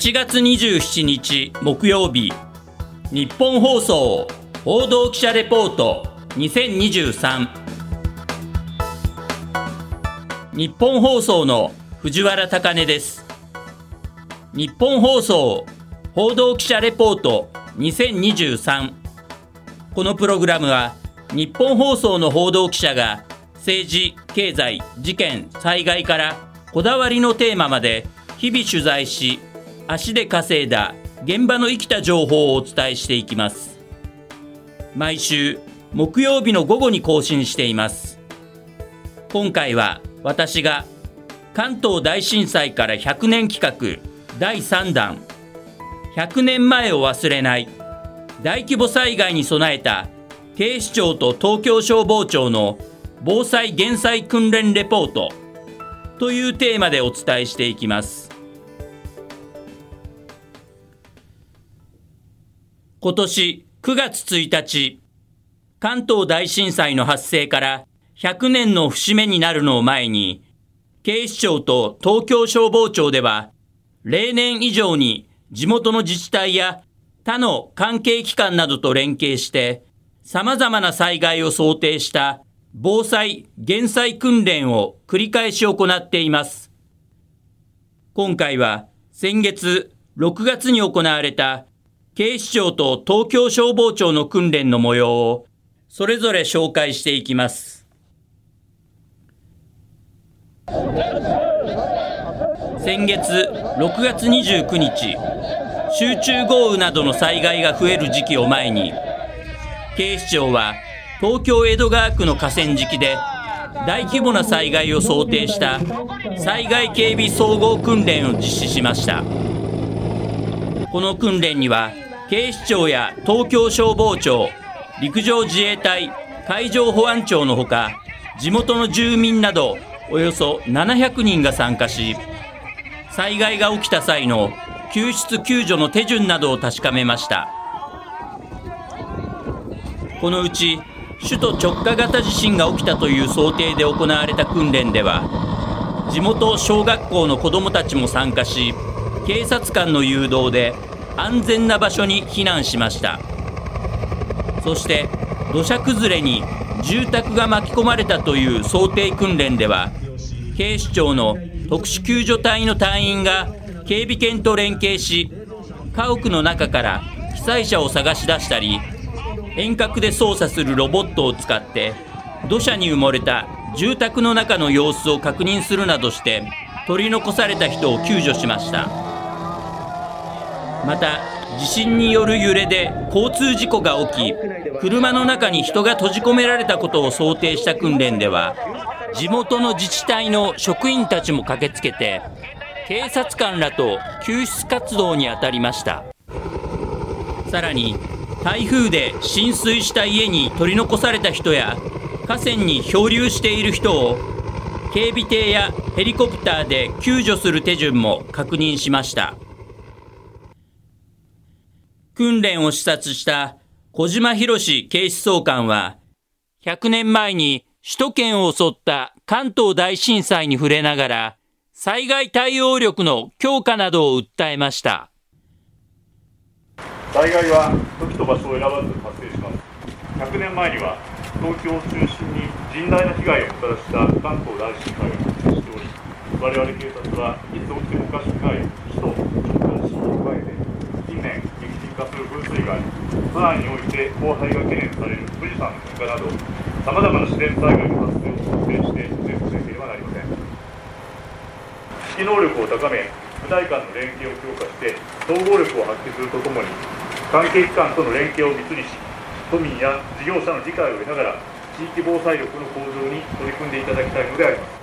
7月27日木曜日日本放送報道記者レポート2023日本放送の藤原貴根です。日本放送報道記者レポート2023このプログラムは日本放送の報道記者が政治、経済、事件、災害からこだわりのテーマまで日々取材し足で稼いだ現場の生きた情報をお伝えしていきます。毎週木曜日の午後に更新しています。今回は私が関東大震災から100年企画第3弾。100年前を忘れない。大規模災害に備えた警視庁と東京消防庁の防災減災訓練レポートというテーマでお伝えしていきます。今年9月1日関東大震災の発生から100年の節目になるのを前に警視庁と東京消防庁では例年以上に地元の自治体や他の関係機関などと連携して様々な災害を想定した防災・減災訓練を繰り返し行っています。今回は先月6月に行われた警視庁と東京消防庁の訓練の模様をそれぞれ紹介していきます。先月6月29日、集中豪雨などの災害が増える時期を前に、警視庁は東京江戸川区の河川敷で大規模な災害を想定した災害警備総合訓練を実施しましたこの訓練には警視庁や東京消防庁陸上自衛隊海上保安庁のほか地元の住民などおよそ700人が参加し災害が起きた際の救出救助の手順などを確かめました。このうち首都直下型地震が起きたという想定で行われた訓練では地元小学校の子どもたちも参加し警察官の誘導で安全な場所に避難しました。そして土砂崩れに住宅が巻き込まれたという想定訓練では警視庁の特殊救助隊の隊員が警備犬と連携し家屋の中から被災者を探し出したり遠隔で操作するロボットを使って土砂に埋もれた住宅の中の様子を確認するなどして取り残された人を救助しました。また地震による揺れで交通事故が起き車の中に人が閉じ込められたことを想定した訓練では地元の自治体の職員たちも駆けつけて警察官らと救出活動に当たりました。さらに台風で浸水した家に取り残された人や河川に漂流している人を警備艇やヘリコプターで救助する手順も確認しました。訓練を視察した小島博警視総監は100年前に首都圏を襲った関東大震災に触れながら災害対応力の強化などを訴えました。災害は時と場所を選ばず発生します。100年前には東京を中心に甚大な被害をもたらした関東大震災が発生しており我々警察はいつ起きてもおかしくない首都直下地震に加えて近年激甚化する噴水害さらにおいて荒廃が懸念される富士山の噴火などさまざまな自然災害の発生を想定して準備せなければなりません指揮能力を高め部隊間の連携を強化して総合力を発揮するとともに関係機関との連携を密にし都民や事業者の理解を得ながら地域防災力の向上に取り組んでいただきたいのであります。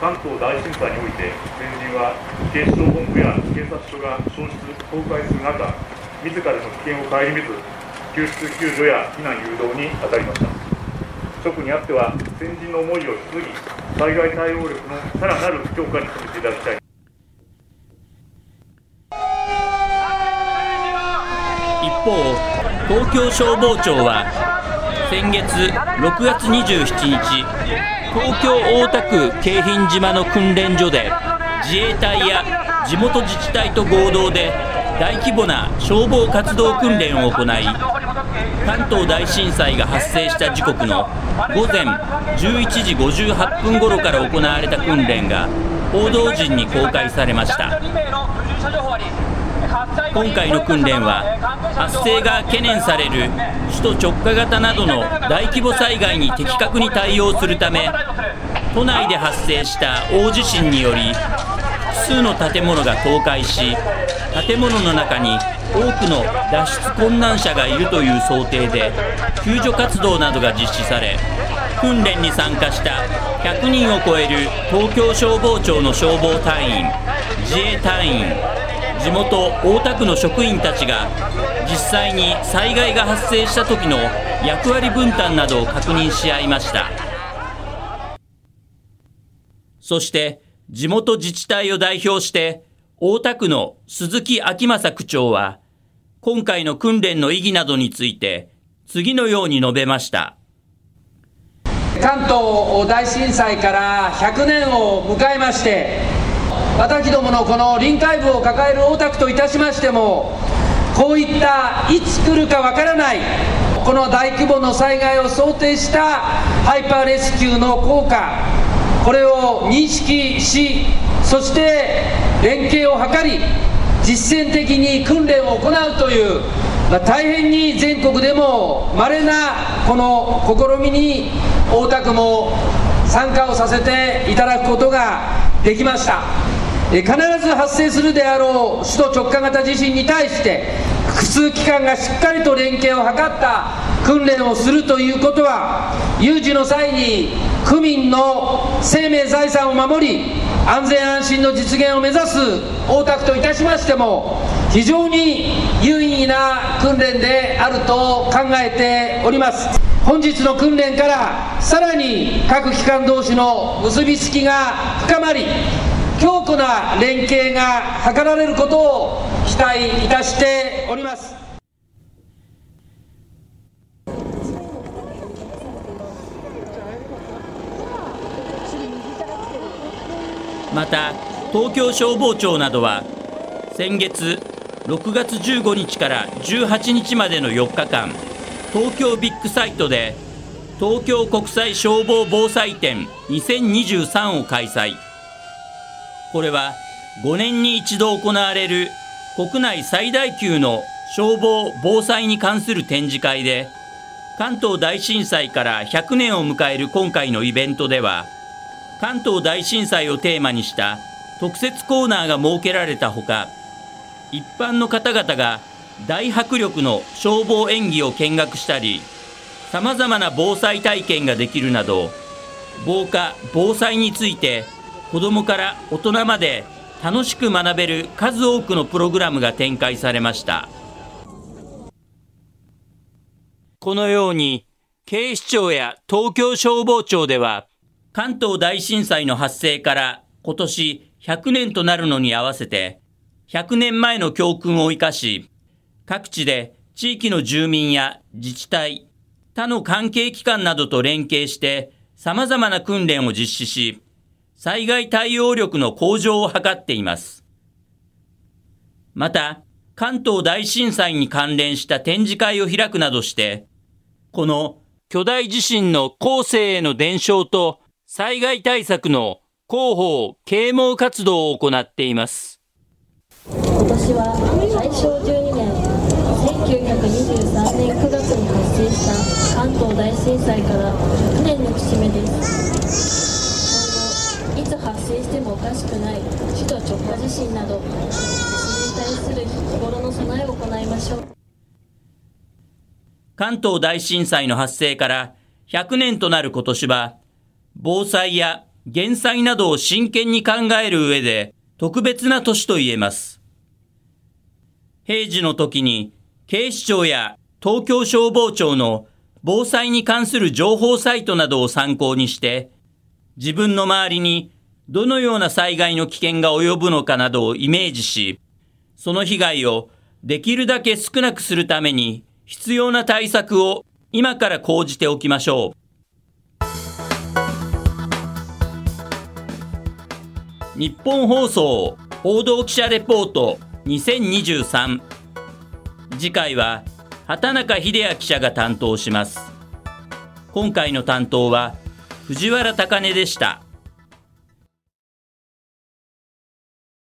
関東大震災において先人は警視庁本部や警察署が消失崩壊する中自らの危険を顧みず救出救助や避難誘導に当たりました。職にあっては先人の思いを引き継ぎ災害対応力のさらなる強化に努めていただきたい。一方東京消防庁は先月6月27日東京大田区京浜島の訓練所で自衛隊や地元自治体と合同で大規模な消防活動訓練を行い関東大震災が発生した時刻の午前11時58分ごろから行われた訓練が報道陣に公開されました。今回の訓練は発生が懸念される首都直下型などの大規模災害に的確に対応するため都内で発生した大地震により複数の建物が倒壊し建物の中に多くの脱出困難者がいるという想定で救助活動などが実施され訓練に参加した100人を超える東京消防庁の消防隊員自衛隊員地元大田区の職員たちが実際に災害が発生した時の役割分担などを確認し合いました。そして地元自治体を代表して大田区の鈴木昭正区長は今回の訓練の意義などについて次のように述べました。関東大震災から100年を迎えまして私どものこの臨海部を抱える大田区といたしましてもこういったいつ来るかわからないこの大規模の災害を想定したハイパーレスキューの効果これを認識しそして連携を図り実践的に訓練を行うという、ま、大変に全国でも稀なこの試みに大田区も参加をさせていただくことができました。必ず発生するであろう首都直下型地震に対して複数機関がしっかりと連携を図った訓練をするということは有事の際に区民の生命財産を守り安全安心の実現を目指す大田区といたしましても非常に有意義な訓練であると考えております。本日の訓練からさらに各機関同士の結びつきが深まり強固な連携が図られることを期待いたしております。また東京消防庁などは先月6月15日から18日までの4日間東京ビッグサイトで東京国際消防防災展2023を開催。これは5年に一度行われる国内最大級の消防・防災に関する展示会で関東大震災から100年を迎える今回のイベントでは関東大震災をテーマにした特設コーナーが設けられたほか一般の方々が大迫力の消防演技を見学したりさまざまな防災体験ができるなど防火・防災について子どもから大人まで楽しく学べる数多くのプログラムが展開されました。このように警視庁や東京消防庁では関東大震災の発生から今年100年となるのに合わせて100年前の教訓を生かし各地で地域の住民や自治体他の関係機関などと連携して様々な訓練を実施し災害対応力の向上を図っています。また、関東大震災に関連した展示会を開くなどして、この巨大地震の後世への伝承と災害対策の広報、啓蒙活動を行っています。今年は大正12年、1923年9月に発生した関東大震災から100年の節目です。してもおかしくない首都直下地震など地震に対する日頃の備えを行いましょう。関東大震災の発生から100年となる今年は防災や減災などを真剣に考える上で特別な年と言えます。平時の時に警視庁や東京消防庁の防災に関する情報サイトなどを参考にして自分の周りにどのような災害の危険が及ぶのかなどをイメージし、その被害をできるだけ少なくするために必要な対策を今から講じておきましょう。日本放送報道記者レポート2023次回は畑中秀也記者が担当します。今回の担当は藤原貴根でした。